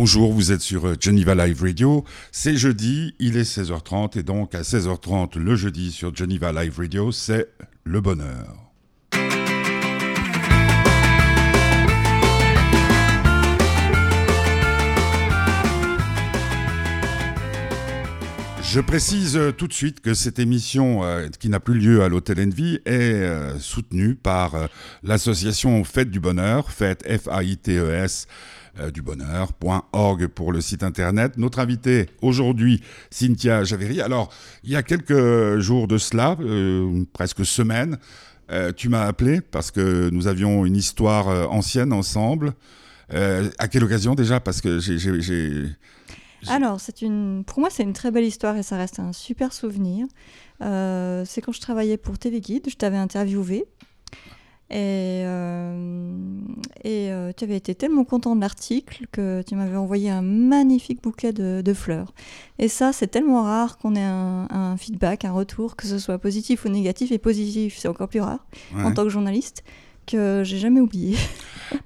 Bonjour, vous êtes sur euh, Geneva Live Radio. C'est jeudi, il est 16h30 et donc à 16h30 le jeudi sur Geneva Live Radio, c'est le bonheur. Je précise euh, tout de suite que cette émission, euh, qui n'a plus lieu à l'Hôtel Envy, est soutenue par l'association Fête du Bonheur, Fête F-A-I-T-E-S du bonheur.org pour le site internet. Notre invitée aujourd'hui, Cynthia Javeri. Alors, il y a quelques jours de cela, presque semaine, tu m'as appelé parce que nous avions une histoire ancienne ensemble. à quelle occasion déjà? Parce que j'ai alors, c'est une, pour moi, c'est une très belle histoire et ça reste un super souvenir. Euh, c'est quand je travaillais pour TV Guide, je t'avais interviewé. Et, euh, et euh, tu avais été tellement content de l'article que tu m'avais envoyé un magnifique bouquet de, fleurs. Et ça, c'est tellement rare qu'on ait un, feedback, un retour, que ce soit positif ou négatif. Et positif, c'est encore plus rare en tant que journaliste que j'ai jamais oublié.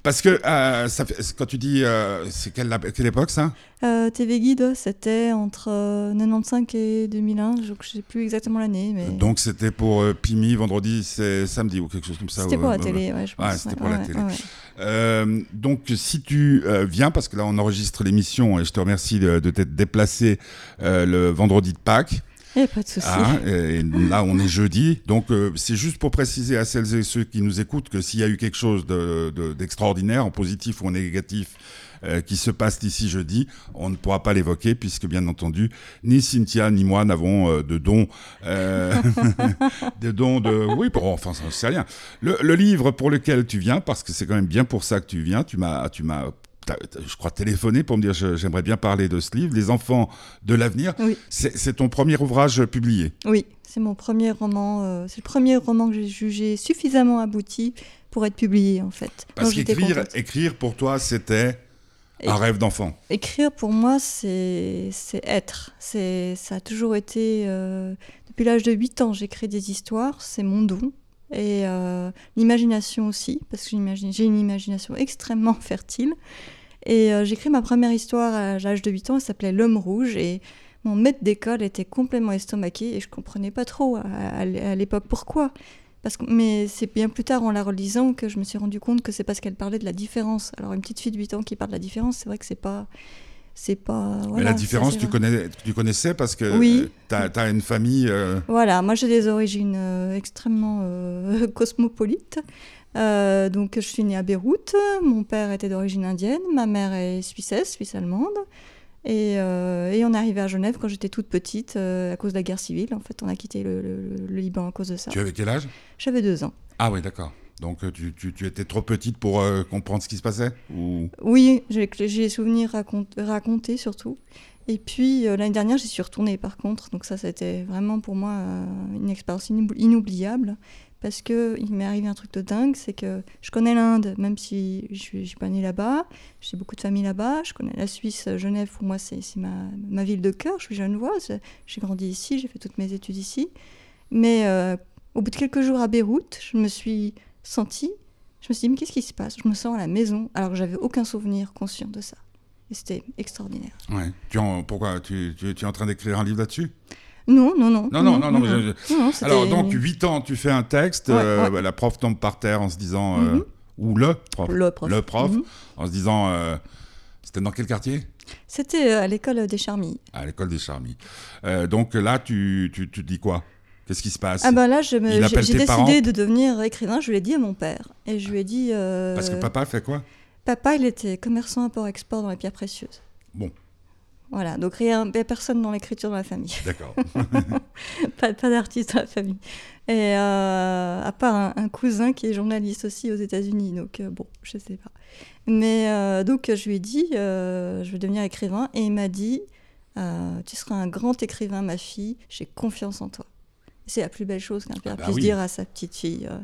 Parce que euh, ça quand tu dis, euh, c'est quelle, quelle, époque ça? Euh, TV Guide, c'était entre 95 et 2001, je ne sais plus exactement l'année. Mais... Donc c'était pour Pimi, vendredi, c'est samedi ou quelque chose comme ça C'était pour la télé, ouais, je pense. Ouais, c'était pour la télé. donc si tu viens, parce que là on enregistre l'émission et je te remercie de, de t'être déplacé le vendredi de Pâques. Et pas de souci. Et là, on est jeudi. Donc, euh, c'est juste pour préciser à celles et ceux qui nous écoutent que s'il y a eu quelque chose d'extraordinaire, de, en positif ou en négatif, euh, qui se passe d'ici jeudi, on ne pourra pas l'évoquer puisque, bien entendu, ni Cynthia ni moi n'avons euh, de dons, de dons de. Oui, pour, enfin, ça ne sait rien. Le, le, livre pour lequel tu viens, parce que c'est quand même bien pour ça que tu viens, tu m'as je crois, téléphoné pour me dire j'aimerais bien parler de ce livre, Les enfants de l'avenir. C'est ton premier ouvrage publié Oui, c'est mon premier roman. Euh, c'est le premier roman que j'ai jugé suffisamment abouti pour être publié, en fait. Parce qu'écrire écrire pour toi, c'était un rêve d'enfant. Écrire, pour moi, c'est être. Ça a toujours été... Euh, depuis l'âge de 8 ans, j'écris des histoires, c'est mon don et euh, l'imagination aussi, parce que j'ai une imagination extrêmement fertile. Et euh, j'écris ma première histoire à l'âge de 8 ans, elle s'appelait L'homme rouge, et mon maître d'école était complètement estomaqué, et je comprenais pas trop à, l'époque pourquoi. Parce que, mais c'est bien plus tard en la relisant que je me suis rendu compte que c'est parce qu'elle parlait de la différence. Alors une petite fille de 8 ans qui parle de la différence, c'est vrai que c'est pas c'est pas. Mais la différence, tu, connais, tu connaissais parce que oui. tu as, une famille. Euh, voilà, moi j'ai des origines euh, extrêmement euh, cosmopolites. Donc je suis née à Beyrouth, mon père était d'origine indienne, ma mère est suissesse, suisse-allemande. Et, et, on est arrivé à Genève quand j'étais toute petite à cause de la guerre civile. En fait, on a quitté le, le Liban à cause de ça. Tu avais quel âge? J'avais deux ans. Ah oui, d'accord. Donc euh, tu, tu, tu, étais trop petite pour euh, comprendre ce qui se passait ou... Oui, j'ai des souvenirs racontés surtout. Et puis euh, l'année dernière, j'y suis retournée par contre. Donc ça, c'était vraiment pour moi une expérience inoubliable. Parce qu'il m'est arrivé un truc de dingue, c'est que je connais l'Inde, même si je ne suis pas née là-bas. J'ai beaucoup de familles là-bas. Je connais la Suisse, Genève, pour moi, c'est ma, ville de cœur. Je suis genevoise. J'ai grandi ici, j'ai fait toutes mes études ici. Mais au bout de quelques jours à Beyrouth, je me suis senti, je me suis dit, mais qu'est-ce qui se passe? Je me sens à la maison, alors que j'avais aucun souvenir conscient de ça. Et c'était extraordinaire. Ouais. Tu en, pourquoi tu, tu, es en train d'écrire un livre là-dessus? Non, non, non. Non, non, non. non, alors, donc, 8 ans, tu fais un texte, euh, la prof tombe par terre en se disant. Euh, mhm. Ou le prof. Le prof. Le prof, mhm. en se disant. Euh, c'était dans quel quartier? C'était à l'école des Charmilles. À l'école des Charmilles. donc là, tu, tu, tu dis quoi? Qu'est-ce qui se passe? Ah ben là, j'ai décidé de devenir écrivain. Je lui ai dit à mon père. Et je lui ai dit. Euh, Parce que papa fait quoi? Papa, il était commerçant import-export dans les pierres précieuses. Bon. Voilà, donc rien, personne dans l'écriture de la famille. D'accord. pas, pas d'artiste dans la famille. Et euh, à part un, cousin qui est journaliste aussi aux États-Unis, donc euh, bon, je sais pas. Mais donc je lui ai dit, je vais devenir écrivain, et il m'a dit, tu seras un grand écrivain, ma fille, j'ai confiance en toi. C'est la plus belle chose qu'un père ah bah puisse dire à sa petite fille. Euh.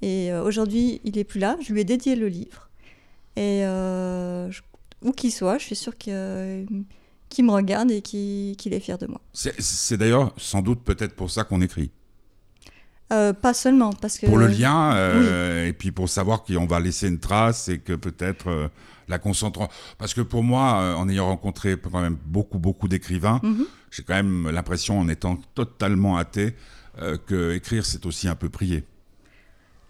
Et euh, aujourd'hui, il est plus là. Je lui ai dédié le livre. Et euh, où qu'il soit, je suis sûre qu'il me regarde et qu'il est fier de moi. C'est d'ailleurs sans doute peut-être pour ça qu'on écrit. Euh, pas seulement, parce que... Pour le lien, euh, et puis pour savoir qu'on va laisser une trace et que peut-être euh, la concentrant... Parce que pour moi, en ayant rencontré quand même beaucoup, beaucoup d'écrivains, Mhm. j'ai quand même l'impression, en étant totalement athée, que écrire, c'est aussi un peu prier.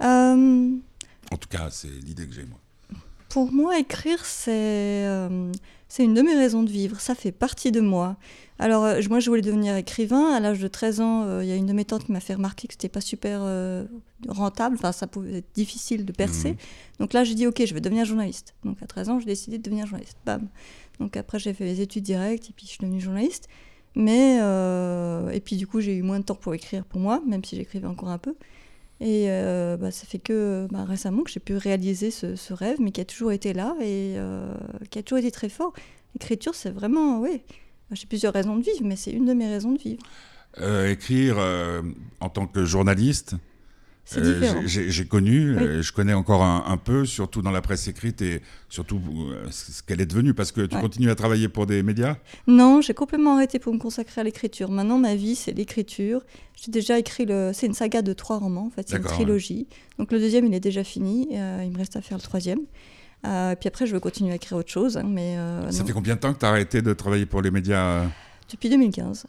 En tout cas, c'est l'idée que j'ai, moi. Pour moi, écrire, c'est c'est une de mes raisons de vivre. Ça fait partie de moi. Alors, euh, moi, je voulais devenir écrivain. À l'âge de 13 ans, euh, il y a une de mes tantes qui m'a fait remarquer que c'était pas super euh, rentable. Enfin, ça pouvait être difficile de percer. Mhm. Donc là, j'ai dit, OK, je vais devenir journaliste. Donc à 13 ans, j'ai décidé de devenir journaliste. Bam. Donc après, j'ai fait les études directes et puis je suis devenue journaliste. Mais, euh, et puis du coup, j'ai eu moins de temps pour écrire pour moi, même si j'écrivais encore un peu. Et euh, bah, ça fait que bah, récemment que j'ai pu réaliser ce, ce rêve, mais qui a toujours été là et euh, qui a toujours été très fort. L'écriture, c'est vraiment, oui, j'ai plusieurs raisons de vivre, mais c'est une de mes raisons de vivre. Euh, écrire en tant que journaliste, C'est euh, différent. j'ai- connu, Oui. euh, je connais encore un, un peu, surtout dans la presse écrite et surtout euh, ce qu'elle est devenue, parce que tu Ouais. continues à travailler pour des médias? Non, j'ai complètement arrêté pour me consacrer à l'écriture. Maintenant, ma vie, c'est l'écriture. J'ai déjà écrit le. C'est une saga de trois romans, en fait, c'est une trilogie. Donc le deuxième, il est déjà fini. euh, il me reste à faire le troisième. Euh, puis après, je veux continuer à écrire autre chose, hein, mais euh, Ça non. fait combien de temps que tu as arrêté de travailler pour les médias? Depuis 2015.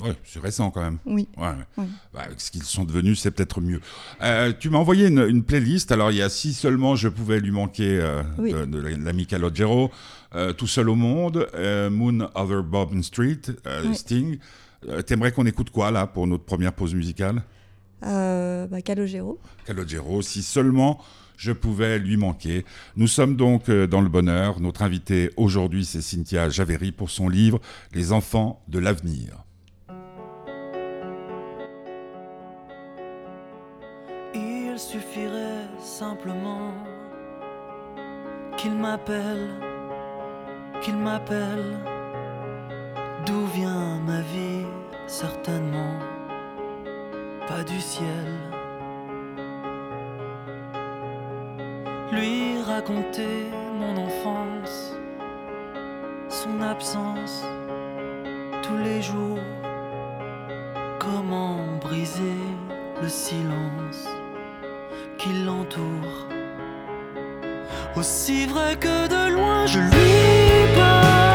Ouais, c'est récent quand même. Oui. Ouais. Oui. Bah, avec ce qu'ils sont devenus, c'est peut-être mieux. Euh, tu m'as envoyé une, une playlist. Alors, il y a si seulement je pouvais lui manquer euh, Oui. de, de l'ami Calogero, euh, Tout seul au monde, Moon Over Bobbin Street, Oui. Sting. T'aimerais qu'on écoute quoi là pour notre première pause musicale? Bah, Calogero. Calogero, si seulement je pouvais lui manquer. Nous sommes donc dans le bonheur. Notre invitée aujourd'hui, c'est Cynthia Javeri pour son livre Les enfants de l'avenir. Il suffirait simplement qu'il m'appelle, qu'il m'appelle. D'où vient ma vie? Certainement pas du ciel. Lui raconter mon enfance, son absence tous les jours. Comment briser le silence? L'entoure. Aussi vrai que de loin je lui parle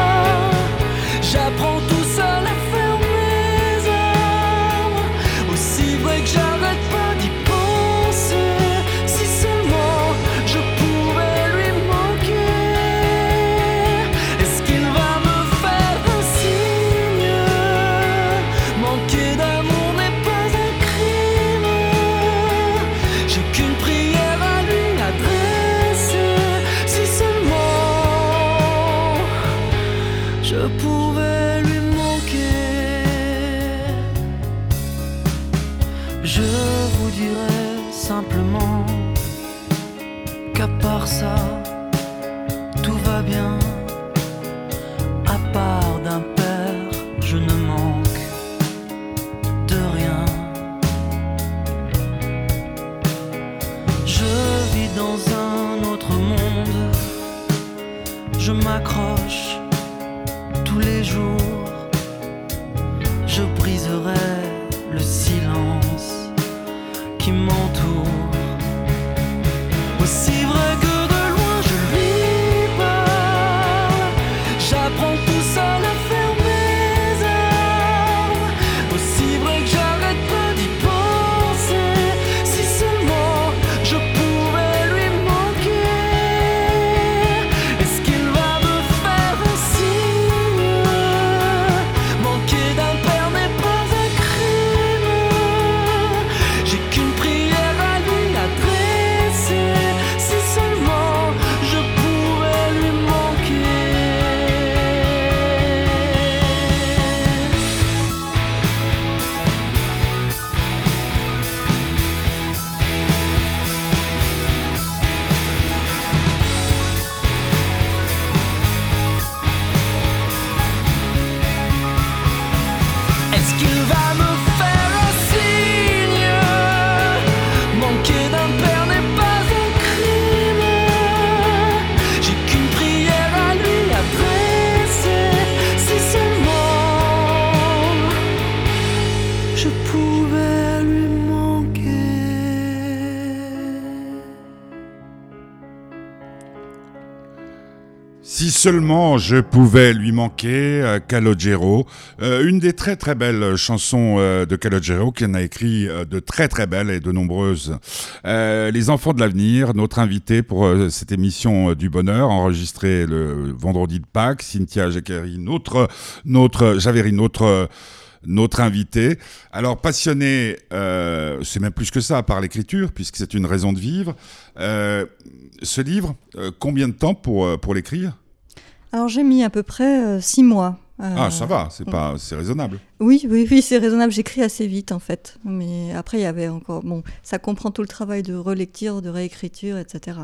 seulement je pouvais lui manquer, euh, Calogero, euh, une des très très belles chansons euh, de Calogero, qui en a écrit de très très belles et de nombreuses. Les enfants de l'avenir, notre invité pour cette émission du bonheur, enregistrée le vendredi de Pâques, Cynthia Jacquerie, notre, notre, Javeri, notre notre invité. Alors passionné, c'est même plus que ça par l'écriture, puisque c'est une raison de vivre. Ce livre, combien de temps pour, pour l'écrire? Alors j'ai mis à peu près euh, six mois. Euh, Ah, ça va, c'est pas, c'est raisonnable. Oui, oui, oui, c'est raisonnable. J'écris assez vite en fait. Mais après, il y avait encore. Bon, ça comprend tout le travail de relecture, de réécriture, etc.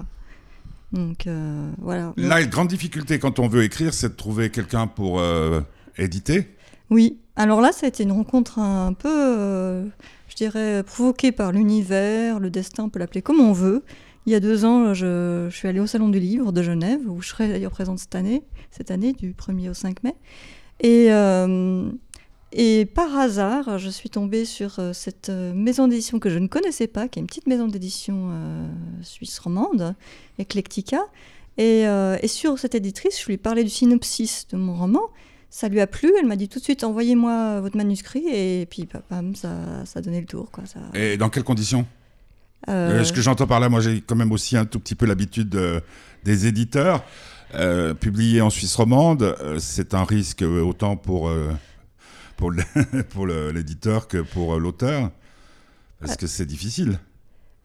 Donc euh, voilà. La grande difficulté quand on veut écrire, c'est de trouver quelqu'un pour euh, éditer. Oui, alors là, ça a été une rencontre un peu, je dirais, provoquée par l'univers, le destin, on peut l'appeler comme on veut. Il y a deux ans, je, suis allée au Salon du Livre de Genève, où je serai d'ailleurs présente cette année, cette année, du 1er au 5 mai. Et, euh, et par hasard, je suis tombée sur euh, cette euh, maison d'édition que je ne connaissais pas, qui est une petite maison d'édition euh, suisse romande, Eclectica. Et, et sur cette éditrice, je lui ai parlé du synopsis de mon roman. Ça lui a plu, elle m'a dit tout de suite envoyez-moi votre manuscrit et puis bam, ça, ça a donné le tour. Quoi, ça, Et dans quelles conditions? Euh, Euh, Ce que j'entends par là, moi j'ai quand même aussi un tout petit peu l'habitude de- des éditeurs. Euh, publier en Suisse romande, euh, c'est un risque euh, autant pour, euh, pour l'éditeur que pour euh, l'auteur. Parce que c'est difficile.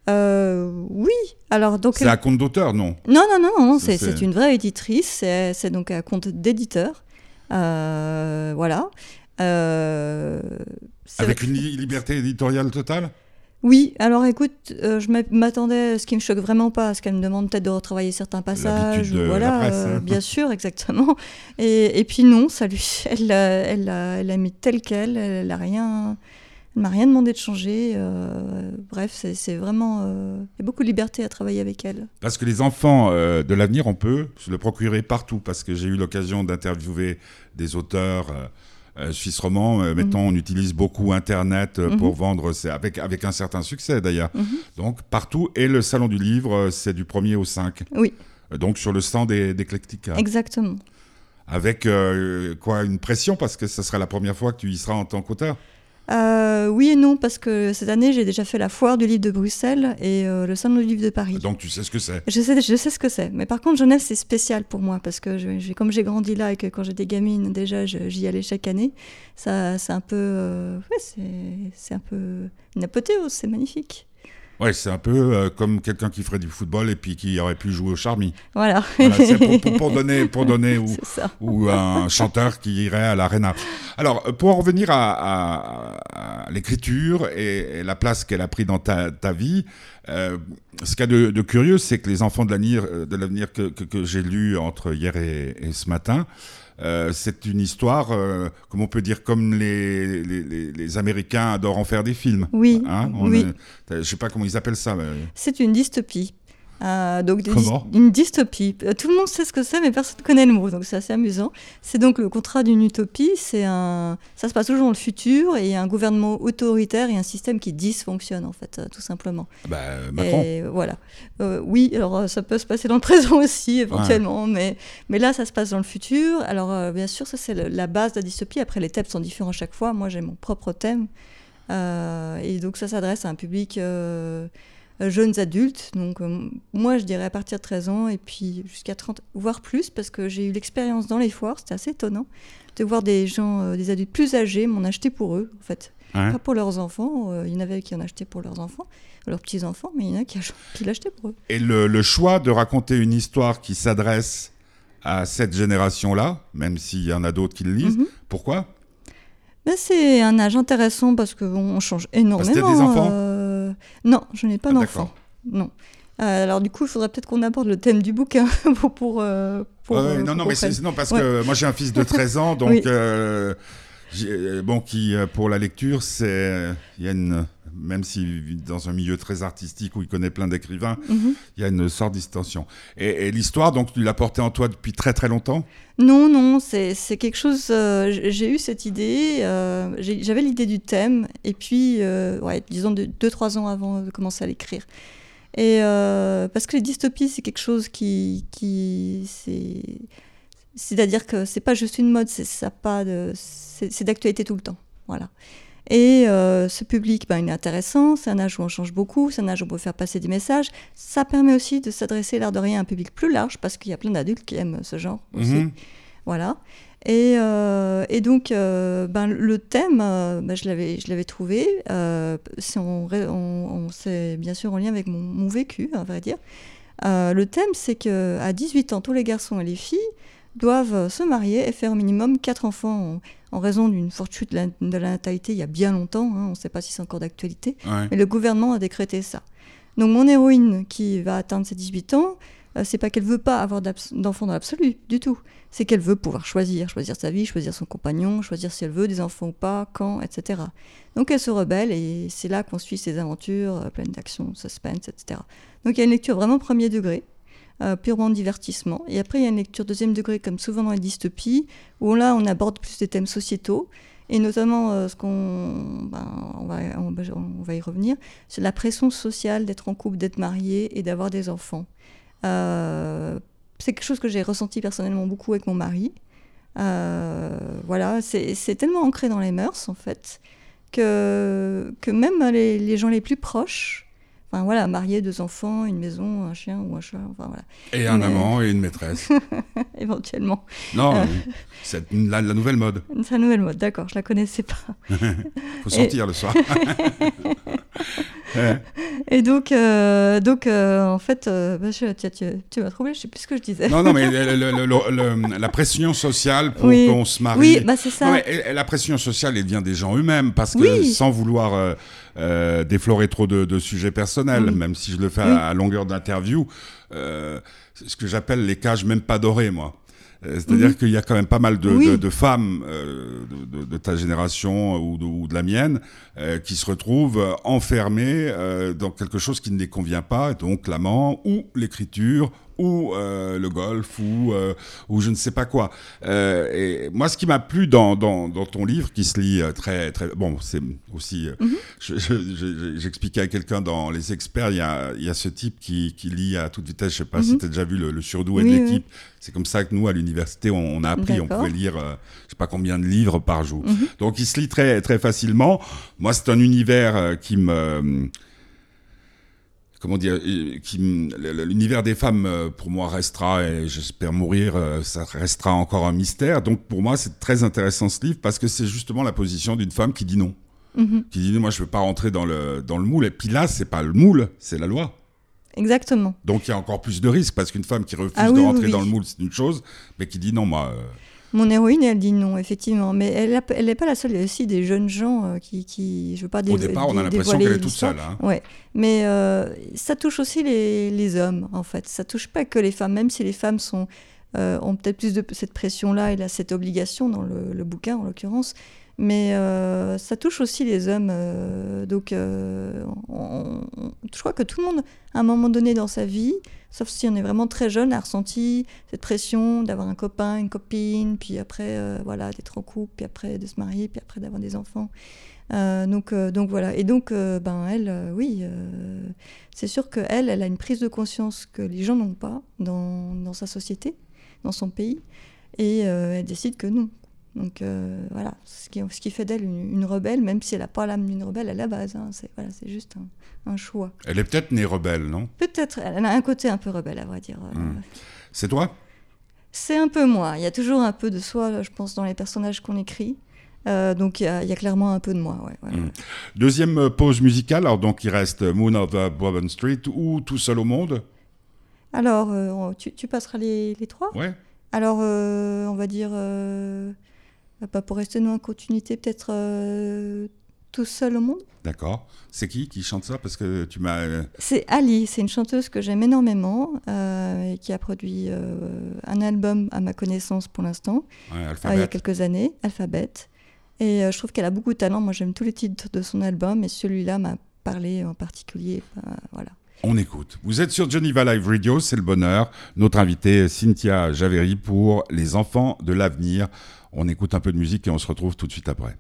euh, oui, alors donc. C'est à compte d'auteur, non? Non, non, non, c'est une vraie éditrice, c'est donc un compte d'éditeur. Euh, voilà. Euh, Avec une li- liberté éditoriale totale? Oui, alors écoute, euh, je m'a- m'attendais, ce qui me choque vraiment pas, à ce qu'elle me demande peut-être de retravailler certains passages, ou voilà, presse, euh, hein. bien sûr, exactement. Et, et puis non, ça lui, elle, l'a- elle, elle a mis tel quel, elle a rien, elle m'a rien demandé de changer. euh, bref, c'est vraiment, euh, il y a beaucoup de liberté à travailler avec elle. Parce que les enfants de l'avenir, on peut se le procurer partout. Parce que j'ai eu l'occasion d'interviewer des auteurs euh, suisses romans. Euh, Maintenant, on utilise beaucoup Internet euh, pour Mhm. vendre, avec, avec un certain succès d'ailleurs. Mhm. Donc partout. Et le Salon du Livre, c'est du 1er au 5. Oui. Donc sur le stand des- d'Eclectica. Exactement. Avec euh, quoi Une pression parce que ce sera la première fois que tu y seras en tant qu'auteur? Euh, oui et non, parce que cette année, j'ai déjà fait la foire du livre de Bruxelles et euh, le salon du livre de Paris. Donc tu sais ce que c'est. Je sais, je sais ce que c'est. Mais par contre, Genève, c'est spécial pour moi parce que je- comme j'ai grandi là et que quand j'étais gamine, déjà, j'y allais chaque année, ça, c'est un peu. euh, ouais, c'est un peu une apothéose, c'est magnifique. Ouais, c'est un peu euh, comme quelqu'un qui ferait du football et puis qui aurait pu jouer au charmy. Voilà. Voilà, c'est pour, pour- pour donner, pour donner ou, un chanteur qui irait à l'arena. Alors, pour en revenir à, à- à l'écriture et, et la place qu'elle a pris dans ta, ta vie, euh, ce qu'il y a de, de curieux, c'est que les enfants de l'avenir, euh, de que, que- que j'ai lu entre hier et, et ce matin, euh, c'est une histoire, euh, comme on peut dire, comme les, les, les- les Américains adorent en faire des films. Oui, Hein, on oui. je sais pas comment ils appellent ça. mais- C'est une dystopie. Euh, donc des Une dystopie. Euh, Tout le monde sait ce que c'est, mais personne ne connaît le mot, donc c'est assez amusant. C'est donc le contrat d'une utopie. C'est un, ça se passe toujours dans le futur et il y a un gouvernement autoritaire et un système qui dysfonctionne en fait, euh, tout simplement. Bah, euh, Macron. Et voilà. Euh, oui, alors ça peut se passer dans le présent aussi, éventuellement, mais, mais là, ça se passe dans le futur. Alors, bien sûr, ça, c'est le- la base de la dystopie. Après, les thèmes sont différents chaque fois. Moi, j'ai mon propre thème. Et donc, ça s'adresse à un public jeunes adultes. Donc, euh, moi, je dirais à partir de 13 ans et puis jusqu'à 30, voire plus, parce que j'ai eu l'expérience dans les foires. C'était assez étonnant de voir des gens, euh, des adultes plus âgés, m'en acheter pour eux, en fait. Pas pour leurs enfants. euh, il y en avait qui en achetaient pour leurs enfants, leurs petits-enfants, mais il y en a qui, ach- qui l'achetaient pour eux. Et le, le choix de raconter une histoire qui s'adresse à cette génération-là, même s'il y en a d'autres qui le lisent, Mhm. pourquoi? Mais c'est un âge intéressant parce qu'on change énormément. qu'il y a des enfants euh, Non, je n'ai pas Ah, d'accord. Non. Euh, alors du coup, il faudrait peut-être qu'on aborde le thème du bouquin pour... pour, euh, pour, euh, non, non, mais non, parce Ouais. que moi j'ai un fils de 13 ans, donc Oui. euh, j'ai- bon, qui pour la lecture, c'est il y a une même s'il vit dans un milieu très artistique où il connaît plein d'écrivains, Mhm. il y a une sorte d'extension. Et, et l'histoire, donc tu l'as portée en toi depuis très très longtemps? Non, non, c'est quelque chose. euh, j'ai eu cette idée. euh, J'avais l'idée du thème, et puis, euh, ouais, disons 2-3 ans avant de commencer à l'écrire. Et parce que les dystopies, c'est quelque chose qui, qui c'est C'est-à-dire que c'est pas juste une mode, c'est d'actualité tout le temps. Voilà. Et euh, ce public, ben, il est intéressant, c'est un âge où on change beaucoup, c'est un âge où on peut faire passer des messages. Ça permet aussi de s'adresser, l'air de rien, à un public plus large, parce qu'il y a plein d'adultes qui aiment ce genre aussi. Mhm. Voilà. Et, euh, et donc, euh, ben, le thème, ben, je l'avais trouvé. Ré- on- on- bien sûr en lien avec mon, mon vécu, à vrai dire. Le thème, c'est que à 18 ans, tous les garçons et les filles doivent se marier et faire au minimum 4 enfants en, en raison d'une forte chute de la, de la natalité il y a bien longtemps. hein, on ne sait pas si c'est encore d'actualité. Ouais. Mais le gouvernement a décrété ça. Donc mon héroïne qui va atteindre ses 18 ans, euh, c'est pas qu'elle veut pas avoir d'enfants dans l'absolu, du tout. C'est qu'elle veut pouvoir choisir, choisir sa vie, choisir son compagnon, choisir si elle veut des enfants ou pas, quand, etc. Donc elle se rebelle et c'est là qu'on suit ses aventures euh, pleines d'action, suspense, etc. Donc il y a une lecture vraiment premier degré, euh, purement divertissement. Et après il y a une lecture deuxième degré, comme souvent dans les dystopies, où là on aborde plus des thèmes sociétaux. Et notamment, euh, ce qu'on, ben, on, va, on, va- y revenir, c'est la pression sociale d'être en couple, d'être marié et d'avoir des enfants. Euh, c'est quelque chose que j'ai ressenti personnellement beaucoup avec mon mari. Euh, voilà, c'est tellement ancré dans les mœurs, en fait, que, même les gens les plus proches, enfin voilà, mariés, deux enfants, une maison, un chien ou un chat, enfin voilà, Et un Mais- amant et une maîtresse. éventuellement. Non, Euh. c'est la, la nouvelle mode. C'est un nouvel mode, d'accord, je la connaissais pas. Faut sortir le soir. Ouais. Et donc, euh, donc euh, en fait, euh, bah, je- tiens, tu, tu m'as troublé, je sais plus ce que je disais. Non, non, mais le- le- le- le- la pression sociale pour Oui. qu'on se marie. Oui, bah c'est ça. Non, mais, la pression sociale, elle vient des gens eux-mêmes, parce que Oui. sans vouloir euh, euh, déflorer trop de, de sujets personnels, Oui. même si je le fais à, à longueur d'interview, euh, c'est ce que j'appelle les cages même pas dorées, moi. Euh, C'est-à-dire Mhm. qu'il y a quand même pas mal de, Oui. de- de femmes euh, de, ta génération ou de, ou de la mienne euh, qui se retrouvent enfermées euh, dans quelque chose qui ne les convient pas, donc l'amant ou l'écriture ou euh, le golf ou, euh, ou je ne sais pas quoi. Euh, et moi, ce qui m'a plu dans, dans, dans ton livre, qui se lit euh, très très bon, c'est aussi. euh, Mhm. je- je- je- J'expliquais à quelqu'un dans les experts, il y a, il y a ce type qui, qui lit à toute vitesse. Je sais pas si Mhm. tu as déjà vu le, le surdoué Oui, de oui. l'équipe. C'est comme ça que nous, à l'université, on, on a appris. On pouvait lire, euh, je sais pas combien de livres par jour. Mhm. Donc, il se lit très très facilement. Moi, c'est un univers euh, qui me comment dire, euh, l'univers des femmes euh, pour moi restera et j'espère mourir, euh, ça restera encore un mystère. Donc pour moi c'est très intéressant ce livre parce que c'est justement la position d'une femme qui dit non, Mhm. qui dit non, moi je veux pas rentrer dans le dans le moule. Et puis là c'est pas le moule, c'est la loi. Exactement. Donc il y a encore plus de risques parce qu'une femme qui refuse Ah de oui, rentrer oui. dans le moule c'est une chose, mais qui dit non moi. euh, Mon héroïne, elle dit non, effectivement. Mais elle n'est elle pas la seule. Il y a aussi des jeunes gens euh, qui, qui. Je veux pas au départ on a l'impression qu'elle est toute seule. Hein. Ouais, mais euh, ça touche aussi les, les hommes, en fait. Ça touche pas que les femmes, même si les femmes sont, euh, ont peut-être plus de cette pression-là et là, cette obligation dans le, le bouquin, en l'occurrence. Mais euh, ça touche aussi les hommes. donc, on- on- je crois que tout le monde, à un moment donné dans sa vie, sauf si on est vraiment très jeune, a ressenti cette pression d'avoir un copain, une copine, puis après, euh, voilà, d'être en couple, puis après de se marier, puis après d'avoir des enfants. Euh, donc, euh, donc voilà. Et donc, ben elle, oui, c'est sûr qu'elle, elle a une prise de conscience que les gens n'ont pas dans, dans sa société, dans son pays, et elle décide que non. Donc euh, voilà, ce qui, ce qui fait d'elle une, une rebelle, même si elle n'a pas l'âme d'une rebelle à la base. hein. c'est voilà, c'est juste un, un choix. Elle est peut-être née rebelle, non? Peut-être, elle a un côté un peu rebelle, à vrai dire. euh, Hmm. C'est toi? C'est un peu moi. Il y a toujours un peu de soi, je pense, dans les personnages qu'on écrit. Euh, donc il y, a- il y a clairement un peu de moi. Ouais, ouais, Mm. ouais. Deuxième pause musicale, alors donc il reste Moon over Bourbon Street ou Tout seul au monde? Alors, euh, tu, tu passeras les, les trois? Ouais. Alors, on va dire, euh, pas pour rester dans la continuité, peut-être euh, tout seul au monde. D'accord. C'est qui qui chante ça? Parce que tu m'as. euh, C'est Ali, c'est une chanteuse que j'aime énormément euh, et qui a produit un album à ma connaissance pour l'instant, ouais, euh, il y a quelques années, Alphabet. Et je trouve qu'elle a beaucoup de talent. Moi, j'aime tous les titres de son album et celui-là m'a parlé en particulier. voilà. On écoute. Vous êtes sur Geneva Live Radio, c'est le bonheur. Notre invitée Cynthia Javeri pour Les enfants de l'avenir. On écoute un peu de musique et on se retrouve tout de suite après.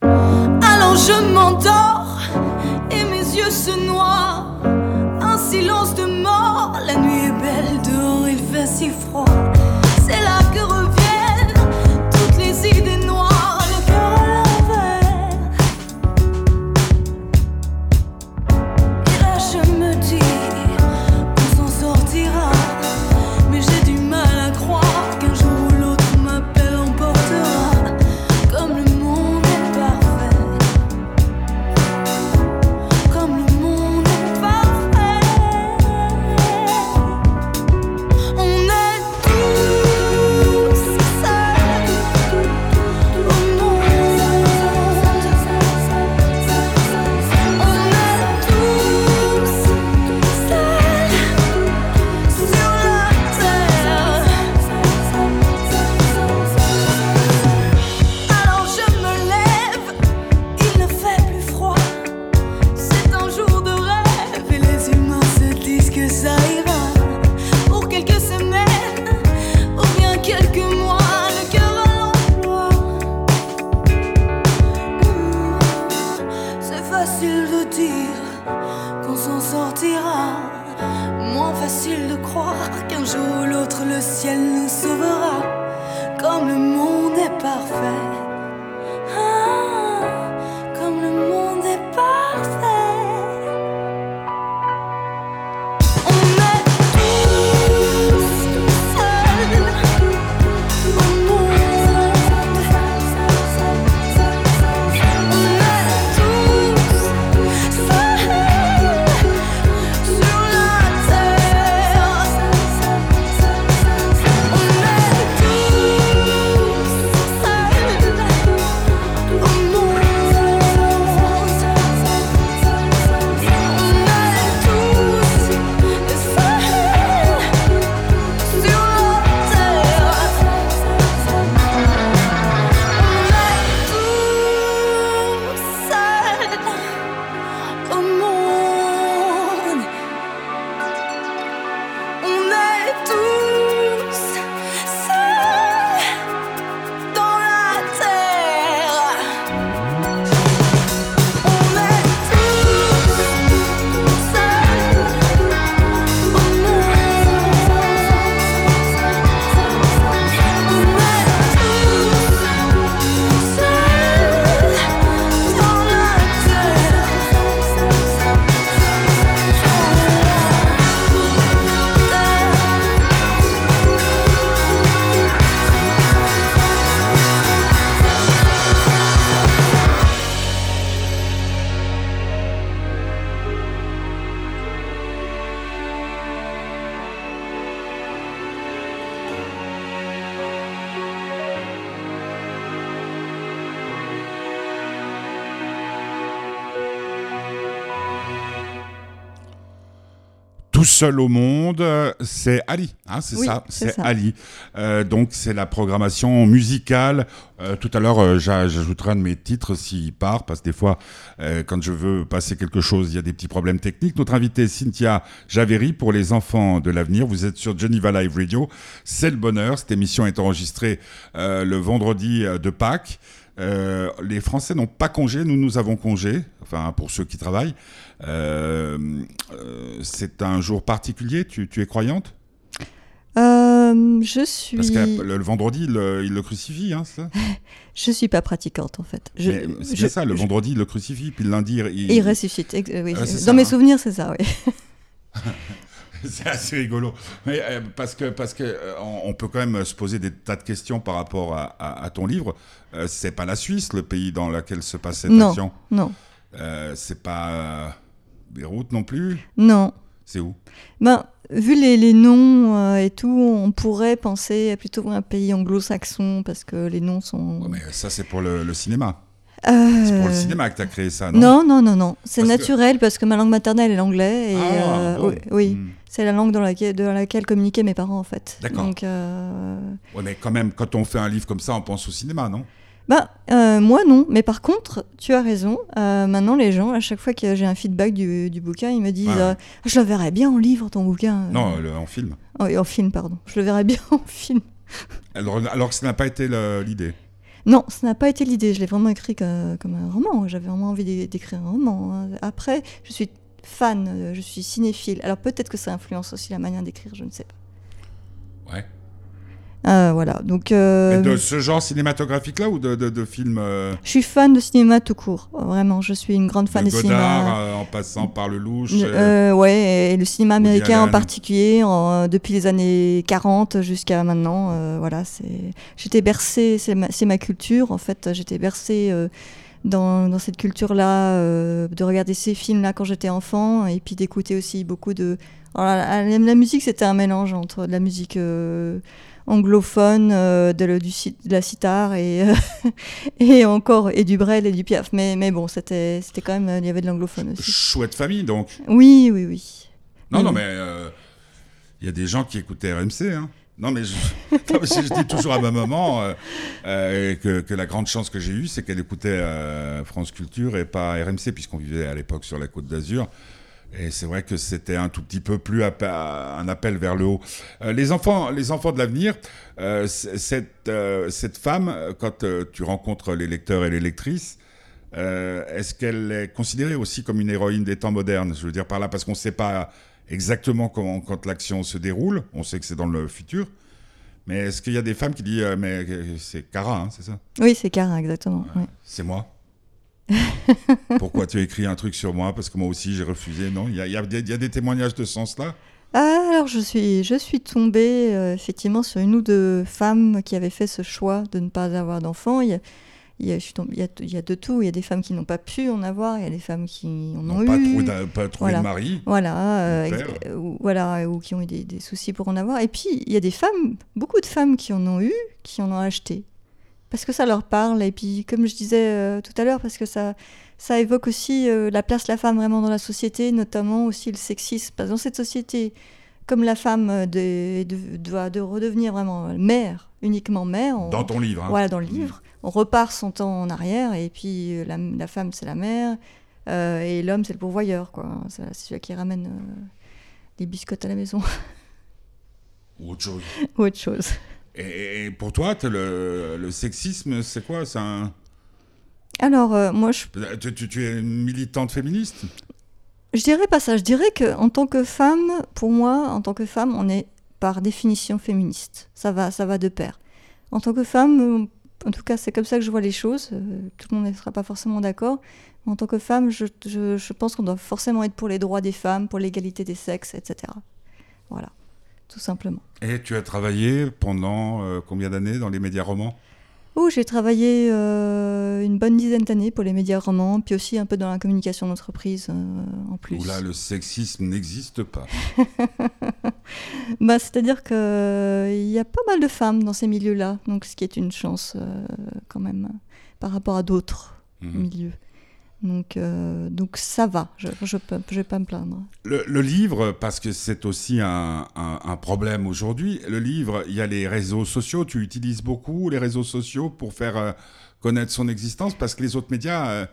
Alors je m'endors et mes yeux se noient. Un silence de mort, la nuit est belle dehors, il fait si froid. Seul au monde, c'est Ali, hein, c'est Oui, ça, c'est. Ali. Euh, donc c'est la programmation musicale. Euh, tout à l'heure, euh, j'a- j'ajouterai un de mes titres s'il part, parce que des fois, quand je veux passer quelque chose, il y a des petits problèmes techniques. Notre invitée Cynthia Javeri pour les enfants de l'avenir. Vous êtes sur Geneva Live Radio. C'est le bonheur. Cette émission est enregistrée le vendredi de Pâques. Euh, les Français n'ont pas congé, nous nous avons congé, enfin pour ceux qui travaillent. Euh, euh, c'est un jour particulier, tu, tu es croyante? Je suis. Parce que le, le vendredi, il, le- il le crucifie, hein, ça? Je suis pas pratiquante en fait. C'est je- ça, le je- vendredi, il le crucifie, puis le lundi, il... Il ressuscite. oui. Ah, Dans ça, mes hein. souvenirs, c'est ça, oui. C'est assez rigolo. Mais, euh, parce que, parce que euh, on, on peut quand même se poser des tas de questions par rapport à, à- à ton livre. Euh, c'est pas la Suisse, le pays dans lequel se passe cette Non. action. Non, Euh, c'est pas Beyrouth non plus? non. C'est où? Ben, vu les, les noms et tout, on pourrait penser à plutôt un pays anglo-saxon parce que les noms sont. Ouais, Mais ça, c'est pour le, le cinéma. Euh, C'est pour le cinéma que tu as créé ça, non Non, non, non, non. C'est que- naturel parce que ma langue maternelle est l'anglais et Ah, euh, bon. oui, oui. Hmm. c'est la langue dans laquelle, communiquaient mes parents en fait. D'accord. Donc, euh, Ouais, mais quand même, quand on fait un livre comme ça, on pense au cinéma, non? Bah, euh, moi non, mais par contre, tu as raison. euh, maintenant, les gens, à chaque fois que j'ai un feedback du, du bouquin, ils me disent Ouais. euh, Je le verrais bien en livre, ton bouquin. Non, le- en film. Oh, en film, pardon. Je le verrais bien en film. Alors, alors que ce n'a pas été l'idée. Non, ce n'a pas été l'idée. Je l'ai vraiment écrit comme un roman. J'avais vraiment envie d'é- d'écrire un roman. hein. Après, je suis fan, euh, je suis cinéphile. Alors peut-être que ça influence aussi la manière d'écrire, je ne sais pas. Ouais. Euh, voilà, donc euh, Mais de ce genre cinématographique-là ou de, de, de films euh, je suis fan de cinéma tout court. Vraiment, je suis une grande fan de Godard cinéma. en passant par le louche ouais, et le cinéma américain en particulier, en- depuis les années 40 jusqu'à maintenant. voilà, c'est. J'étais bercée, c'est ma, culture en fait. J'étais bercée dans, dans cette culture-là, euh, de regarder ces films-là quand j'étais enfant, et puis d'écouter aussi beaucoup de. Alors, la, la- la musique, c'était un mélange entre de la musique euh, anglophone, euh, de, le- du, ci- de la sitar et, euh, et encore et du Brel et du Piaf. Mais, mais bon, c'était quand même il y avait de l'anglophone aussi. chouette famille donc. Oui, oui, oui. Non, Oui, non, mais euh, il y a des gens qui écoutaient RMC. Hein. Non, mais je, non, mais je dis toujours à ma maman euh, euh, que, que la grande chance que j'ai eue, c'est qu'elle écoutait euh, France Culture et pas RMC, puisqu'on vivait à l'époque sur la côte d'Azur. Et c'est vrai que c'était un tout petit peu plus un appel vers le haut. Euh, les enfants, les enfants de l'avenir, euh, cette, euh, cette femme, quand tu rencontres les lecteurs et les lectrices, est-ce qu'elle est considérée aussi comme une héroïne des temps modernes? Je veux dire par là, parce qu'on ne sait pas exactement comment, quand l'action se déroule, on sait que c'est dans le futur, mais est-ce qu'il y a des femmes qui disent, mais c'est Cara, hein, c'est ça? Oui, c'est Cara, exactement. ouais. C'est moi Pourquoi tu as écrit un truc sur moi? Parce que moi aussi j'ai refusé, non Il y a, y des- il y a des témoignages de ce sens-là? Ah, alors, je suis, je suis tombée euh, effectivement sur une ou deux femmes qui avaient fait ce choix de ne pas avoir d'enfants. Il y a, il il y de tout. Il y a des femmes qui n'ont pas pu en avoir, il y a des femmes qui en ont pas eu. trouvé, pas trouvé Voilà. de mari. Voilà, euh, euh, ou, voilà, ou qui ont eu des, des soucis pour en avoir. Et puis, il y a des femmes, beaucoup de femmes qui en ont eu, qui en ont acheté. Parce que ça leur parle. Et puis, comme je disais euh, tout à l'heure, parce que ça, ça évoque aussi euh, la place de la femme vraiment dans la société, notamment aussi le sexisme. Parce que dans cette société, comme la femme euh, de- de- doit de redevenir vraiment mère, uniquement mère, on- Dans ton livre. hein. voilà, dans le livre. On repart son temps en arrière, et puis la, la femme, c'est la mère, euh, et l'homme, c'est le pourvoyeur, quoi. C'est celui qui ramène euh, les biscottes à la maison, Ou autre chose. ou autre chose. Et, et pour toi, le, le sexisme, c'est quoi C'est un... Alors, euh, moi, je, tu, tu- tu es une militante féministe je dirais pas ça. Je dirais que en tant que femme, pour moi, en tant que femme, on est par définition féministe. Ça va, ça va de pair. En tant que femme, euh, en tout cas, c'est comme ça que je vois les choses. Euh, tout le monde ne sera pas forcément d'accord. En tant que femme, je, je- je pense qu'on doit forcément être pour les droits des femmes, pour l'égalité des sexes, etc. Voilà, tout simplement. Et tu as travaillé pendant euh, combien d'années dans les médias romans? Oh, j'ai travaillé euh, une bonne dizaine d'années pour les médias romans, puis aussi un peu dans la communication d'entreprise euh, en plus. Où là, le sexisme n'existe pas. Bah, C'est-à-dire qu'il y a pas mal de femmes dans ces milieux-là, donc ce qui est une chance quand même par rapport à d'autres Mhm. milieux. Donc, euh, donc ça va, je ne je vais pas me plaindre. Le, livre, parce que c'est aussi un, un- un problème aujourd'hui, le livre, il y a les réseaux sociaux. Tu utilises beaucoup les réseaux sociaux pour faire euh, connaître son existence, parce que les autres médias, euh,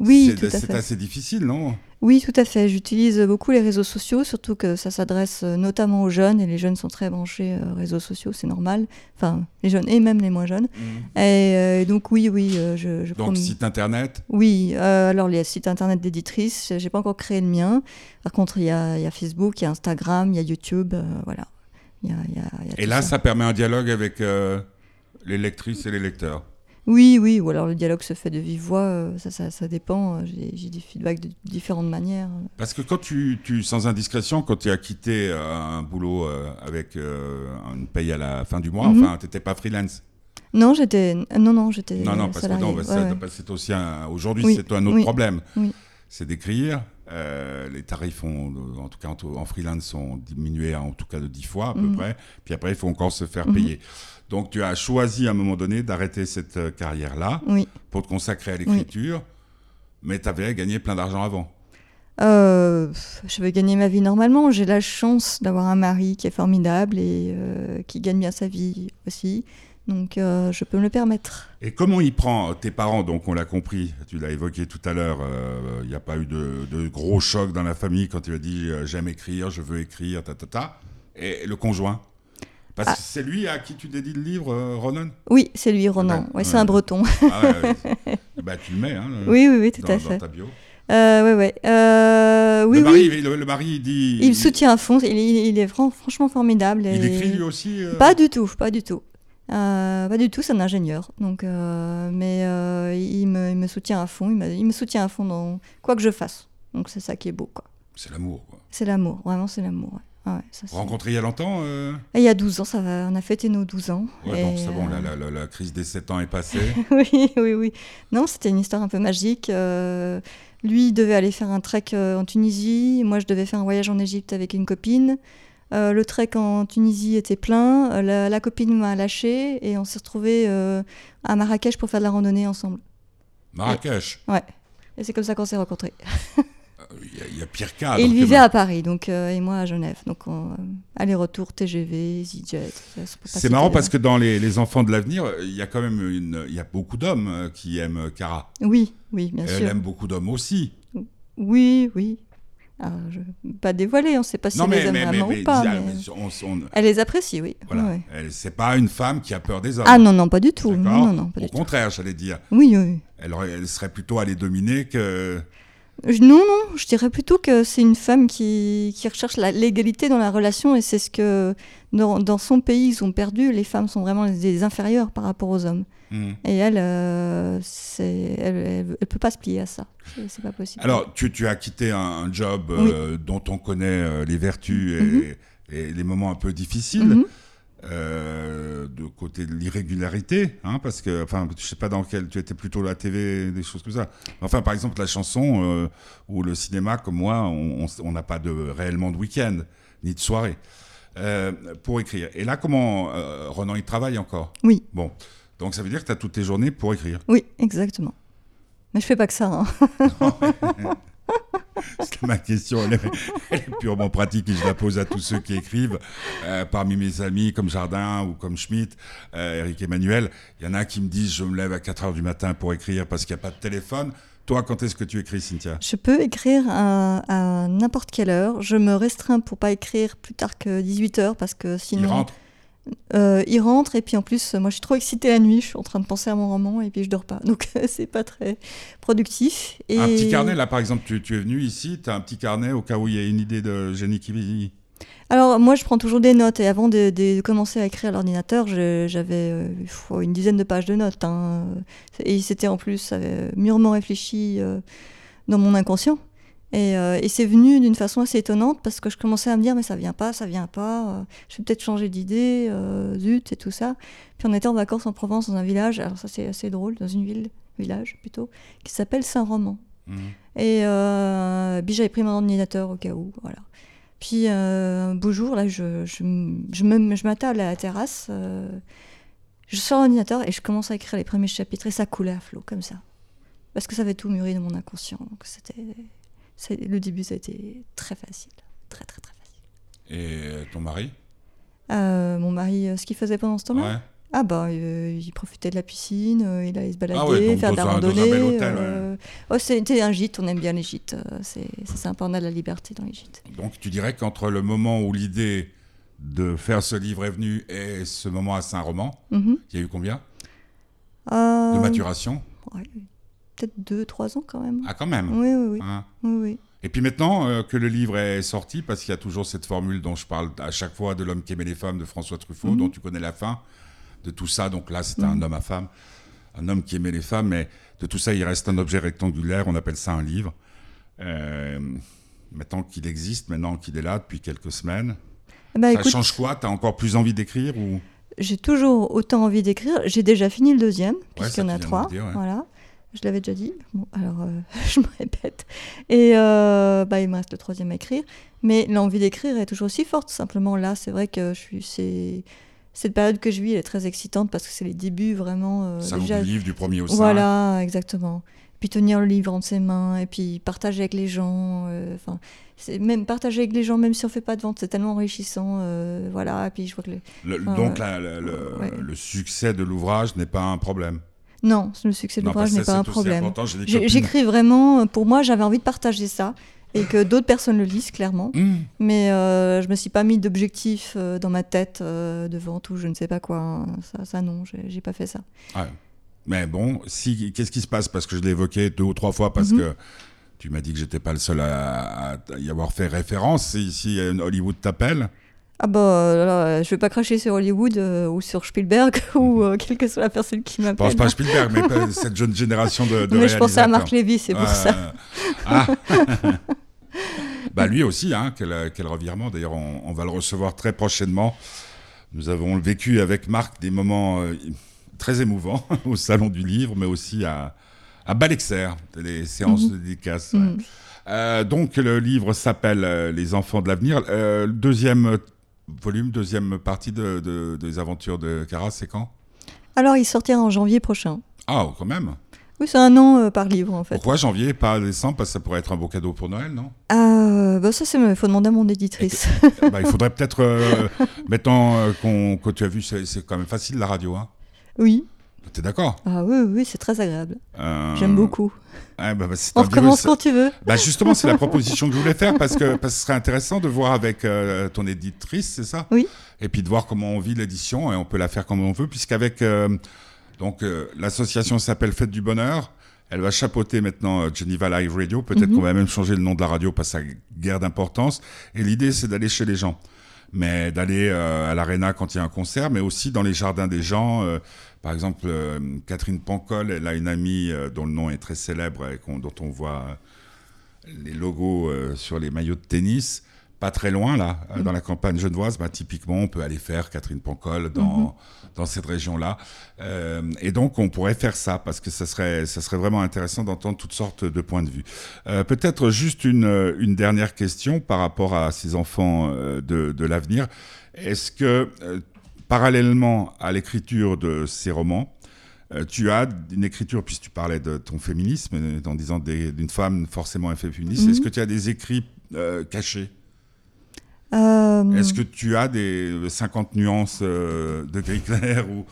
Oui, c'est tout à c'est fait. assez difficile, non? Oui, tout à fait. J'utilise beaucoup les réseaux sociaux, surtout que ça s'adresse euh, notamment aux jeunes, et les jeunes sont très branchés euh, réseaux sociaux, c'est normal. Enfin, les jeunes et même les moins jeunes. Et euh, donc oui, oui, euh, je, je Donc, site internet, Oui, euh, alors les sites internet d'éditrices, j'ai pas encore créé le mien. Par contre, il y a, il y a Facebook, il y a Instagram, il y a YouTube, voilà. Il y a- il y a- il y a et là, ça. ça permet un dialogue avec les lectrices et les lecteurs? Oui, oui, ou alors le dialogue se fait de vive voix, euh, ça, ça, ça dépend. euh, J'ai des feedbacks de différentes manières. Parce que quand tu, tu sans indiscrétion, quand tu as quitté euh, un boulot avec une paye à la fin du mois, Mhm. enfin, tu n'étais pas freelance. Non, j'étais, non, non, j'étais. Non, non, parce que salariée, non, bah, ouais, ça- ouais. c'est aussi un. Aujourd'hui, Oui, c'est un autre oui, problème. oui. C'est d'écrire. Euh, les tarifs, ont, en tout cas en, freelance, sont diminués en tout cas de 10 fois à peu Mhm. près. Puis après, il faut encore se faire Mhm. payer. Donc, tu as choisi à un moment donné d'arrêter cette euh, carrière-là Oui. pour te consacrer à l'écriture. Mais tu avais gagné plein d'argent avant. Euh, je vais gagner ma vie normalement. J'ai la chance d'avoir un mari qui est formidable et euh, qui gagne bien sa vie aussi. Donc, euh, je peux me le permettre. Et comment il prend tes parents Donc, on l'a compris, tu l'as évoqué tout à l'heure, euh, il n'y a pas eu de, de gros choc dans la famille quand tu as dit euh, j'aime écrire, je veux écrire, ta ta ta. Et le conjoint? Parce Ah. que c'est lui à qui tu dédies le livre, euh, Ronan? Oui, c'est lui, Ronan. Ouais, c'est un breton. ah ouais, bah, Tu le mets hein, le- oui, oui, oui, tout dans, à dans fait. ta bio. Euh, ouais, ouais. Euh, oui, le, mari, oui. le, le mari, il dit. Il me soutient à fond. Il, il- il est fran- franchement formidable. Il et- écrit lui aussi euh, Pas du tout, pas du tout. Euh, pas du tout, c'est un ingénieur. Donc, euh, mais euh, il, me, il me soutient à fond. Il me, il me soutient à fond dans quoi que je fasse. Donc c'est ça qui est beau, quoi. C'est l'amour. quoi. C'est l'amour, vraiment c'est l'amour. ouais. Ah ouais, ça, il y a longtemps euh il y a 12 ans, ça va, on a fêté nos 12 ans. Ouais, donc c'est bon, euh, la, la- la- la crise des 7 ans est passée. oui, oui, oui. Non, c'était une histoire un peu magique. Euh, lui, il devait aller faire un trek en Tunisie. Moi, je devais faire un voyage en Égypte avec une copine. Euh, le trek en Tunisie était plein. Euh, La, la copine m'a lâché et on s'est retrouvés euh, à Marrakech pour faire de la randonnée ensemble. Marrakech, Et c'est comme ça qu'on s'est rencontrés. il y a- il y, a pire cas. et il vivait à Paris, donc euh, et moi à Genève. Donc on- euh, aller-retour TGV, EasyJet. c'est marrant parce que dans les, les enfants de l'avenir, il y a quand même une, il y a beaucoup d'hommes qui aiment Cara. Oui, oui, bien Elle sûr. aime beaucoup d'hommes aussi. Oui, oui. Alors, je vais pas dévoiler, on ne sait pas si non elle mais les aime mais, vraiment mais- ou pas. on- on- Elle les apprécie, oui. voilà, Ouais, c'est pas une femme qui a peur des hommes. Ah non, non, pas du tout. Non, non, non, pas Au du contraire, j'allais dire, Oui, oui. elle, elle serait plutôt à les dominer que. Non, non, je dirais plutôt que c'est une femme qui, qui recherche l'égalité dans la relation et c'est ce que dans, dans son pays ils ont perdu. Les femmes sont vraiment des inférieures par rapport aux hommes. Hmm. Et elle, euh, elle, elle, elle peut pas se plier à ça. C'est, pas possible. Alors, tu, tu as quitté un, un job euh, dont on connaît euh, les vertus et, Mhm. et les moments un peu difficiles. Mhm. Euh, de côté de l'irrégularité, hein, parce que, enfin, je sais pas dans quel, tu étais plutôt la TV, des choses comme ça. Enfin, par exemple, la chanson euh, ou le cinéma, comme moi, on n'a pas de réellement de week-end ni de soirée euh, pour écrire. Et là, comment Ronan il travaille encore? Oui. Bon, donc ça veut dire que tu as toutes tes journées pour écrire? Oui, exactement. Mais je fais pas que ça. hein. C'est ma question, elle est, elle est purement pratique et je la pose à tous ceux qui écrivent. Euh, parmi mes amis comme Jardin ou comme Schmitt, euh, Eric Emmanuel, il y en a qui me disent je me lève à 4 heures du matin pour écrire parce qu'il n'y a pas de téléphone. Toi, quand est-ce que tu écris, Cynthia? Je peux écrire à, à n'importe quelle heure. Je me restreins pour pas écrire plus tard que 18h parce que sinon. Il rentre Euh, il rentre et puis en plus, moi je suis trop excitée la nuit, je suis en train de penser à mon roman et puis je dors pas. Donc c'est pas très productif. Et... Un petit carnet, là par exemple, tu, tu es venu ici, tu as un petit carnet au cas où il y a une idée de génie qui. Alors moi je prends toujours des notes et avant de, de commencer à écrire à l'ordinateur, j'avais euh, une dizaine de pages de notes. hein. Et c'était en plus euh, mûrement réfléchi dans mon inconscient. Et, euh, et c'est venu d'une façon assez étonnante parce que je commençais à me dire mais ça vient pas, ça vient pas, euh, je vais peut-être changer d'idée, euh, zut et tout ça. Puis on était en vacances en Provence dans un village, alors ça c'est assez drôle, dans une ville, village plutôt, qui s'appelle Saint-Roman. Mhm. Et euh, puis j'avais pris mon ordinateur au cas où, voilà. Puis un beau jour, là, je, je, je je m'attable à la terrasse, je sors l'ordinateur et je commence à écrire les premiers chapitres et ça coulait à flot, comme ça. Parce que ça avait tout mûri dans mon inconscient. Donc c'était, le début, ça a été très facile. Très, très, très facile. Et euh, ton mari? Euh, mon mari, euh, ce qu'il faisait pendant ce temps-là? Ouais. Ah bah, euh, il profitait de la piscine, euh, il allait se balader, Ah ouais, faire de la randonnée. oh, c'était un gîte, on aime bien les gîtes. c'est sympa, on a de la liberté dans les gîtes. Donc tu dirais qu'entre le moment où l'idée de faire ce livre est venue et ce moment à Saint-Roman, Mhm. il y a eu combien? De maturation? ouais, Peut-être deux, trois ans quand même. Ah quand même Oui, oui, oui. Oui, oui. Et puis maintenant euh, que le livre est sorti, parce qu'il y a toujours cette formule dont je parle à chaque fois de l'homme qui aimait les femmes de François Truffaut, Mhm. dont tu connais la fin de tout ça. Donc là, c'était Mhm. un homme à femme, un homme qui aimait les femmes, mais de tout ça, il reste un objet rectangulaire. On appelle ça un livre. Euh, maintenant qu'il existe, maintenant qu'il est là depuis quelques semaines, Bah, ça écoute, change quoi? T'as encore plus envie d'écrire ou? J'ai toujours autant envie d'écrire. J'ai déjà fini le deuxième, puisqu'il ça, y en a trois. le dire, ouais. Voilà. Je l'avais déjà dit. Bon, alors, euh, je me répète. Et euh, bah, il me reste le troisième à écrire. Mais l'envie d'écrire est toujours aussi forte. Simplement, là, c'est vrai que je suis. C'est... Cette période que je vis, elle est très excitante parce que c'est les débuts vraiment. euh, Salon déjà- du livre du premier au cinq. Voilà, exactement. Puis tenir le livre entre ses mains et puis partager avec les gens. euh, Enfin, même partager avec les gens, même si on fait pas de vente, c'est tellement enrichissant. voilà. Et puis je vois que les- Le- donc Ouais. le succès de l'ouvrage n'est pas un problème. Non, le succès de l'ouvrage n'est pas un problème. J'écris vraiment. Pour moi, j'avais envie de partager ça et que d'autres personnes le lisent clairement. Mmh. Mais euh, je me suis pas mis d'objectif euh, dans ma tête euh, de vente ou je ne sais pas quoi. hein. Ça, ça non, j'ai pas fait ça. Ouais. Mais bon, si, qu'est-ce qui se passe? Parce que je l'ai évoqué deux ou trois fois, parce Mhm. que Tu m'as dit que j'étais pas le seul à, à y avoir fait référence. Si, si euh, Hollywood t'appelle, Ah bah, euh, là, je vais pas cracher sur Hollywood euh, ou sur Spielberg ou euh, quelle que soit la personne qui je m'appelle. pense pas à Spielberg, mais pas cette jeune génération de, de Mais je pensais à Marc. Lévy, c'est pour ça. Ah. bah lui aussi, hein, quel, quel revirement. D'ailleurs, on, on va le recevoir très prochainement. Nous avons vécu avec Marc des moments euh, très émouvants au Salon du Livre, mais aussi à, à Balexer, les séances Mhm. de dédicaces. ouais. Mhm. Euh, donc le livre s'appelle euh, Les enfants de l'avenir. Euh, le deuxième volume, deuxième partie de, de- des aventures de Cara, c'est quand? Alors, il sortira en janvier prochain. Ah, quand même. Oui, c'est un an euh, par livre en fait. Pourquoi janvier, pas décembre Parce que ça pourrait être un beau cadeau pour Noël, non? Ah, bah ça, il faut demander à mon éditrice. Bah, Il faudrait peut-être, euh, maintenant euh, qu'on- que tu as vu, c'est c'est quand même facile la radio. Hein? Oui. T'es d'accord? Ah oui, oui, c'est très agréable. Euh, J'aime beaucoup. Ouais, bah, bah, On recommence quand tu veux. Bah, justement, c'est la proposition que je voulais faire parce que, parce que ce serait intéressant de voir avec euh, ton éditrice, c'est ça? Oui. Et puis de voir comment on vit l'édition et on peut la faire comme on veut, puisqu'avec euh, donc euh, l'association s'appelle Fête du Bonheur. Elle va chapeauter maintenant euh, Geneva Live Radio. Peut-être Mhm. qu'on va même changer le nom de la radio parce que ça a guère d'importance. Et l'idée, c'est d'aller chez les gens. Mais d'aller euh, à l'Arena quand il y a un concert, mais aussi dans les jardins des gens. euh, par exemple, euh, Catherine Pancol, elle a une amie euh, dont le nom est très célèbre et qu'on- dont on voit euh, les logos sur les maillots de tennis. Pas très loin, là, euh, dans la campagne genevoise, bah, typiquement, on peut aller faire Catherine Pancol dans, dans cette région-là. Euh, et donc, on pourrait faire ça, parce que ça serait, ça serait vraiment intéressant d'entendre toutes sortes de points de vue. Euh, Peut-être juste une, une dernière question par rapport à ces enfants de, de l'avenir. Est-ce que, parallèlement à l'écriture de ces romans, euh, tu as une écriture, puisque tu parlais de ton féminisme, euh, en disant d'une femme forcément un féministe, Mhm. est-ce que tu as des écrits euh, cachés? Euh, Est-ce que tu as des 50 nuances euh, de gris clair ou...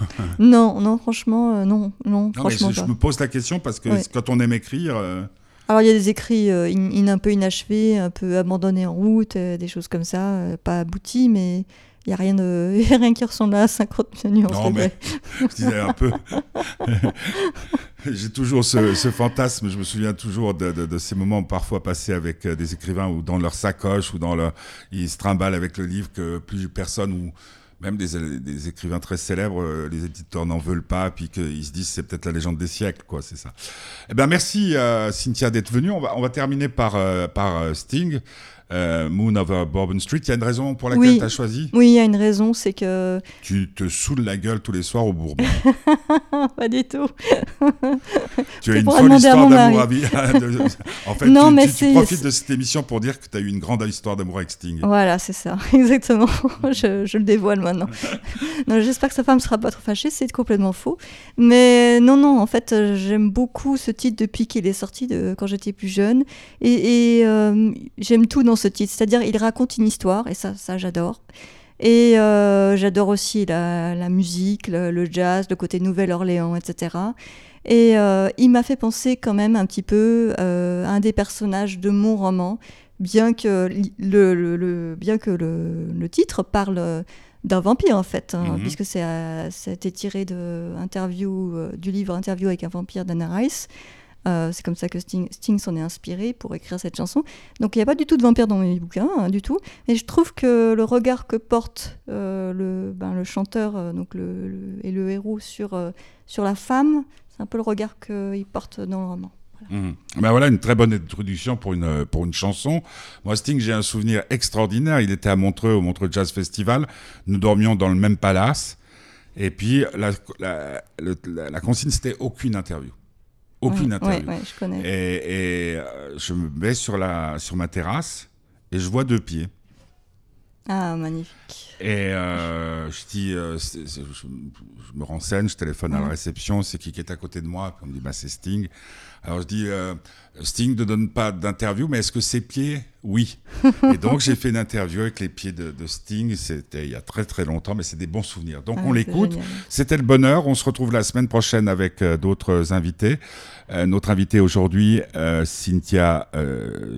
Non, non, franchement, euh, non, non, franchement je, je pas. me pose la question parce que Ouais. quand on aime écrire, euh, Alors, il y a des écrits euh, in- in- un peu inachevés, un peu abandonnés en route, euh, des choses comme ça, euh, pas aboutis, mais il n'y a, rien de- y a rien qui ressemble à 50 nuances Non, mais- je disais un peu. J'ai toujours ce, ce fantasme, je me souviens toujours de, de- de ces moments parfois passés avec euh, des écrivains ou dans leur sacoche ou dans leur. Ils se trimballent avec le livre que plus personne ou même des, des écrivains très célèbres, euh, les éditeurs n'en veulent pas, puis qu'ils se disent c'est peut-être la légende des siècles, quoi, c'est ça. Eh ben merci euh, Cynthia d'être venue. On va, on va terminer par, euh, par Sting, euh, Moon over Bourbon Street. Il y a une raison pour laquelle Oui. tu as choisi? Oui, il y a une raison, c'est que. Tu te saoules la gueule tous les soirs au Bourbon. pas du tout. Tu as une folle histoire d'amour à vie. En fait, Non, tu, mais tu- tu c'est- profites de cette émission pour dire que tu as eu une grande histoire d'amour avec Sting. Voilà, c'est ça, exactement. je, je le dévoile maintenant. J'espère que sa femme ne sera pas trop fâchée, c'est complètement faux. Mais non, non, en fait, euh, j'aime beaucoup ce titre depuis qu'il est sorti de, quand j'étais plus jeune. Et, et, euh, j'aime tout dans ce titre. C'est-à-dire, il raconte une histoire, et ça, ça j'adore. Et euh, j'adore aussi la, la musique, le, le jazz, le côté Nouvelle-Orléans, etc. Et euh, il m'a fait penser quand même un petit peu euh, à un des personnages de mon roman, bien que le, le- le- bien que le, titre parle d'un vampire en fait, hein, Mhm. puisque c'est euh, c'était tiré de interview, du livre Interview avec un vampire d'Anna Rice. Euh, c'est comme ça que Sting, s'en est inspiré pour écrire cette chanson. Donc il n'y a pas du tout de vampire dans mes bouquins, hein, du tout. Mais je trouve que le regard que porte euh, le, ben, le chanteur euh, et le héros sur, la femme, c'est un peu le regard qu'il porte dans le roman. Mhm. Ben voilà une très bonne introduction pour une, chanson. Moi, Sting, j'ai un souvenir extraordinaire. Il était à Montreux, au Montreux Jazz Festival. Nous dormions dans le même palace. Et puis, la consigne, c'était aucune interview. Aucune Ouais, interview. ouais, ouais, je connais. Et, et, euh, je me mets sur, la, sur ma terrasse et je vois deux pieds. Ah, magnifique. Et euh, je dis, euh, je, je me renseigne, je téléphone à la réception, c'est qui qui est à côté de moi Puis on me dit, bah, c'est Sting. Alors je dis, euh, Sting ne donne pas d'interview, mais est-ce que ses pieds? Oui. Et donc j'ai fait une interview avec les pieds de, de Sting, c'était il y a très très longtemps, mais c'est des bons souvenirs. Donc Ah, on l'écoute. C'était le bonheur. On se retrouve la semaine prochaine avec euh, d'autres invités. Euh, notre invité aujourd'hui, Cynthia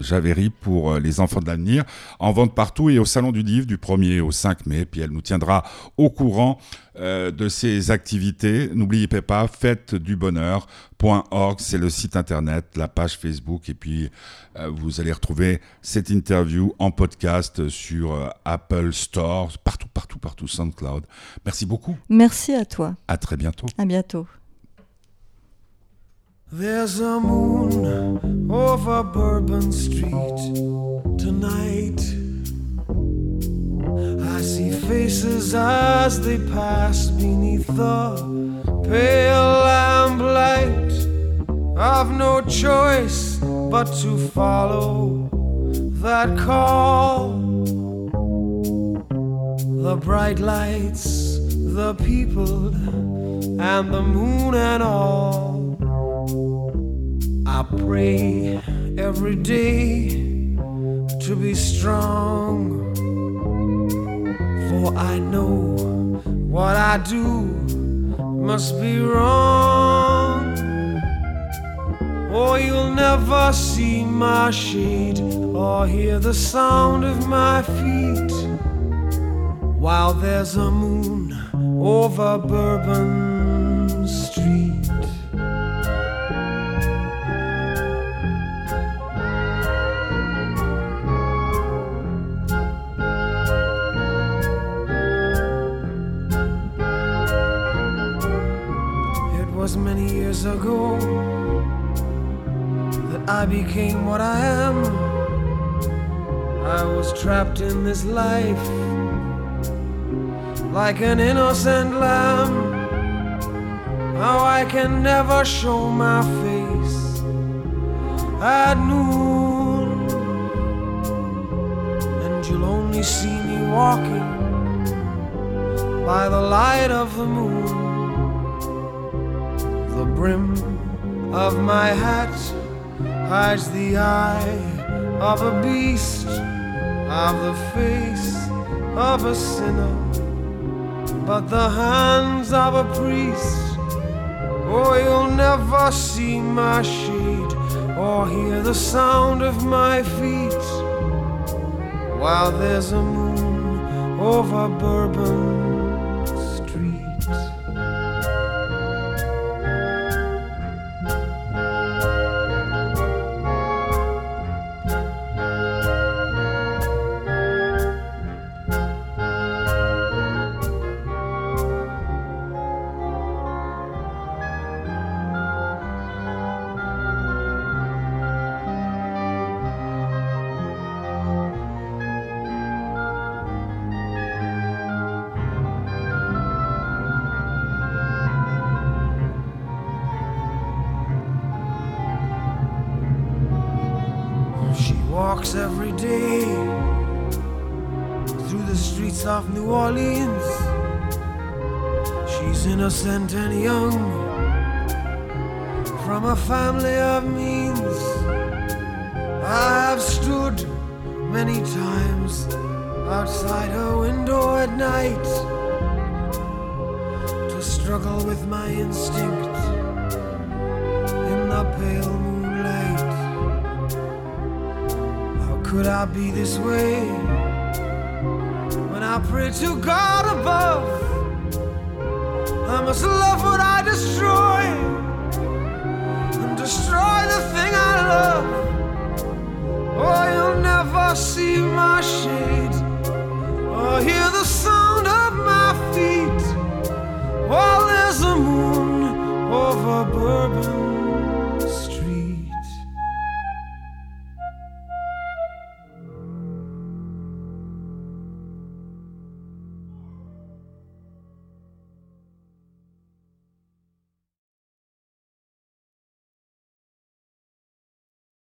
Javeri pour Les Enfants de l'avenir, en vente partout et au Salon du Livre du 1er au 5 mai. Puis elle nous tiendra au courant euh, de ces activités. N'oubliez pas, faites du bonheur.org, c'est le site internet, la page Facebook, et puis euh, vous allez retrouver cette interview en podcast sur euh, Apple Store, partout, partout, partout, SoundCloud. Merci beaucoup. Merci à toi. À très bientôt. À bientôt. There's a moon over Bourbon Street tonight. I see faces as they pass beneath the pale lamplight. I've no choice but to follow that call. The bright lights, the people, and the moon and all. I pray every day to be strong. For I know what I do must be wrong. Or you'll never see my shade or hear the sound of my feet while there's a moon over Bourbon I became what I am. I was trapped in this life like an innocent lamb. Now I can never show my face at noon, and you'll only see me walking by the light of the moon. The brim of my hat hides the eye of a beast, of the face of a sinner, but the hands of a priest. Oh, you'll never see my shade or hear the sound of my feet while there's a moon over Bourbon walks every day through the streets of New Orleans. She's innocent and young from a family of means. I have stood many times outside her window at night to struggle with my instinct in the pale moonlight. Could I be this way when I pray to God above? I must love what I destroy and destroy the thing I love. Oh, you'll never see my shade or hear the sound of my feet while there's a moon over Bourbon